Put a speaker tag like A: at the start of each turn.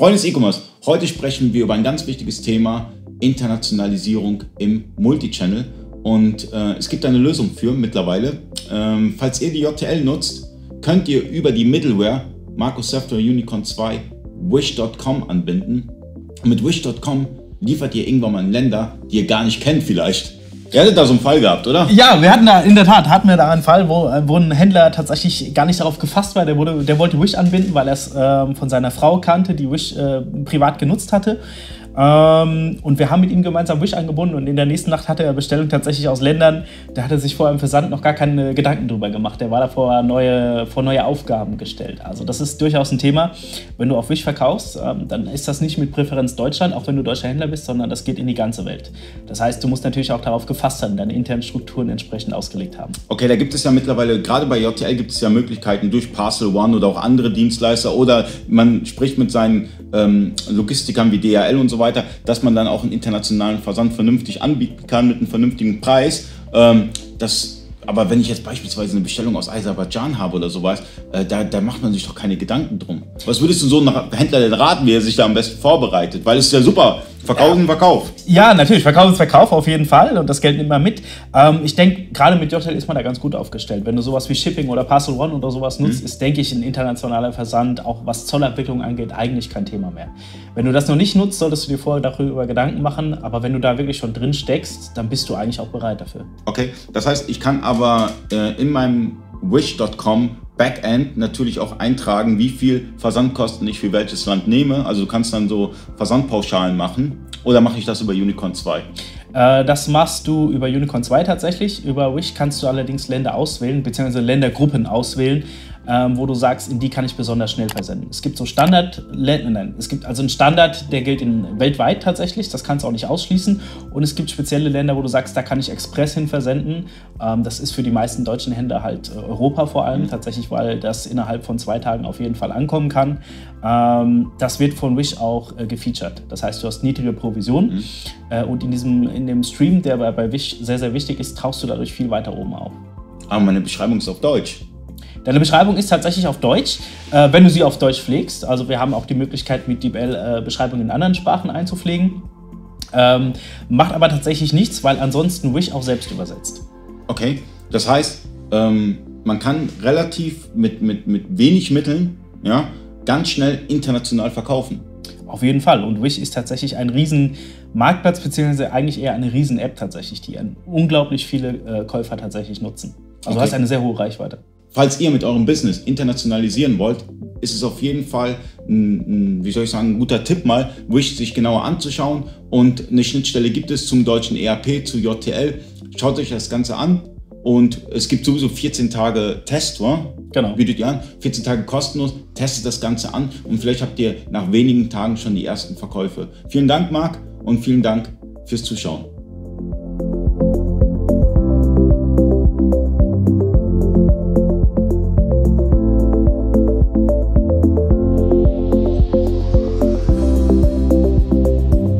A: Freunde des E-Commerce, heute sprechen wir über ein ganz wichtiges Thema, Internationalisierung im Multichannel. Und äh, es gibt eine Lösung für mittlerweile. Ähm, falls ihr die JTL nutzt, könnt ihr über die Middleware Marcos Software Unicorn 2 Wish.com anbinden. Und mit Wish.com liefert ihr irgendwann mal in Länder, die ihr gar nicht kennt vielleicht. Ihr hattet da so einen Fall gehabt, oder?
B: Ja, wir hatten da, in der Tat, hatten wir da einen Fall, wo, äh, wo ein Händler tatsächlich gar nicht darauf gefasst war. Der, wurde, der wollte Wish anbinden, weil er es äh, von seiner Frau kannte, die Wish äh, privat genutzt hatte. Ähm, und wir haben mit ihm gemeinsam Wish angebunden und in der nächsten Nacht hatte er Bestellungen tatsächlich aus Ländern, da hat er sich vor einem Versand noch gar keine Gedanken drüber gemacht. Der war da vor neue, vor neue Aufgaben gestellt. Also das ist durchaus ein Thema. Wenn du auf Wish verkaufst, ähm, dann ist das nicht mit Präferenz Deutschland, auch wenn du deutscher Händler bist, sondern das geht in die ganze Welt. Das heißt, du musst natürlich auch darauf gefasst sein, deine internen Strukturen entsprechend ausgelegt haben.
A: Okay, da gibt es ja mittlerweile, gerade bei JTL gibt es ja Möglichkeiten durch Parcel One oder auch andere Dienstleister oder man spricht mit seinen ähm, Logistikern wie DHL und so weiter, dass man dann auch einen internationalen Versand vernünftig anbieten kann mit einem vernünftigen Preis. Ähm, das aber wenn ich jetzt beispielsweise eine Bestellung aus Aserbaidschan habe oder sowas, äh, da, da macht man sich doch keine Gedanken drum. Was würdest du so einem Händler denn raten, wie er sich da am besten vorbereitet? Weil es ist ja super. Verkaufen, ja. Verkauf.
B: Ja, natürlich. Verkauf ist Verkauf auf jeden Fall und das Geld nimmt man mit. Ähm, ich denke, gerade mit JTL ist man da ganz gut aufgestellt. Wenn du sowas wie Shipping oder Parcel One oder sowas nutzt, mhm. ist, denke ich, ein internationaler Versand, auch was Zollabwicklung angeht, eigentlich kein Thema mehr. Wenn du das noch nicht nutzt, solltest du dir vorher darüber Gedanken machen. Aber wenn du da wirklich schon drin steckst, dann bist du eigentlich auch bereit dafür.
A: Okay, das heißt, ich kann aber äh, in meinem wish.com Backend natürlich auch eintragen, wie viel Versandkosten ich für welches Land nehme. Also du kannst dann so Versandpauschalen machen. Oder mache ich das über Unicorn 2?
B: Äh, das machst du über Unicorn 2 tatsächlich. Über Wish kannst du allerdings Länder auswählen, beziehungsweise Ländergruppen auswählen, ähm, wo du sagst, in die kann ich besonders schnell versenden. Es gibt so Standard, nein, es gibt also einen Standard, der gilt in, weltweit tatsächlich, das kannst du auch nicht ausschließen. Und es gibt spezielle Länder, wo du sagst, da kann ich Express hin versenden. Ähm, das ist für die meisten deutschen Händler halt äh, Europa vor allem, mhm. tatsächlich, weil das innerhalb von zwei Tagen auf jeden Fall ankommen kann. Ähm, das wird von Wish auch äh, gefeatured. Das heißt, du hast niedrige Provisionen mhm. äh, und in, diesem, in dem Stream, der bei, bei Wish sehr, sehr wichtig ist, tauchst du dadurch viel weiter oben auf.
A: Aber ah, meine Beschreibung ist auf Deutsch.
B: Deine Beschreibung ist tatsächlich auf Deutsch, äh, wenn du sie auf Deutsch pflegst. Also wir haben auch die Möglichkeit, mit DeepL äh, Beschreibungen in anderen Sprachen einzupflegen. Ähm, macht aber tatsächlich nichts, weil ansonsten Wish auch selbst übersetzt.
A: Okay, das heißt, ähm, man kann relativ mit, mit, mit wenig Mitteln ja, ganz schnell international verkaufen.
B: Auf jeden Fall. Und Wish ist tatsächlich ein riesen Marktplatz, beziehungsweise eigentlich eher eine riesen App tatsächlich, die unglaublich viele äh, Käufer tatsächlich nutzen. Also okay. du hast eine sehr hohe Reichweite.
A: Falls ihr mit eurem Business internationalisieren wollt, ist es auf jeden Fall ein, ein, wie soll ich sagen, ein guter Tipp mal, Wish sich genauer anzuschauen. Und eine Schnittstelle gibt es zum deutschen ERP, zu JTL. Schaut euch das Ganze an. Und es gibt sowieso 14 Tage Test, wa? Genau. Bietet ihr an. 14 Tage kostenlos. Testet das Ganze an. Und vielleicht habt ihr nach wenigen Tagen schon die ersten Verkäufe. Vielen Dank, Marc. Und vielen Dank fürs Zuschauen.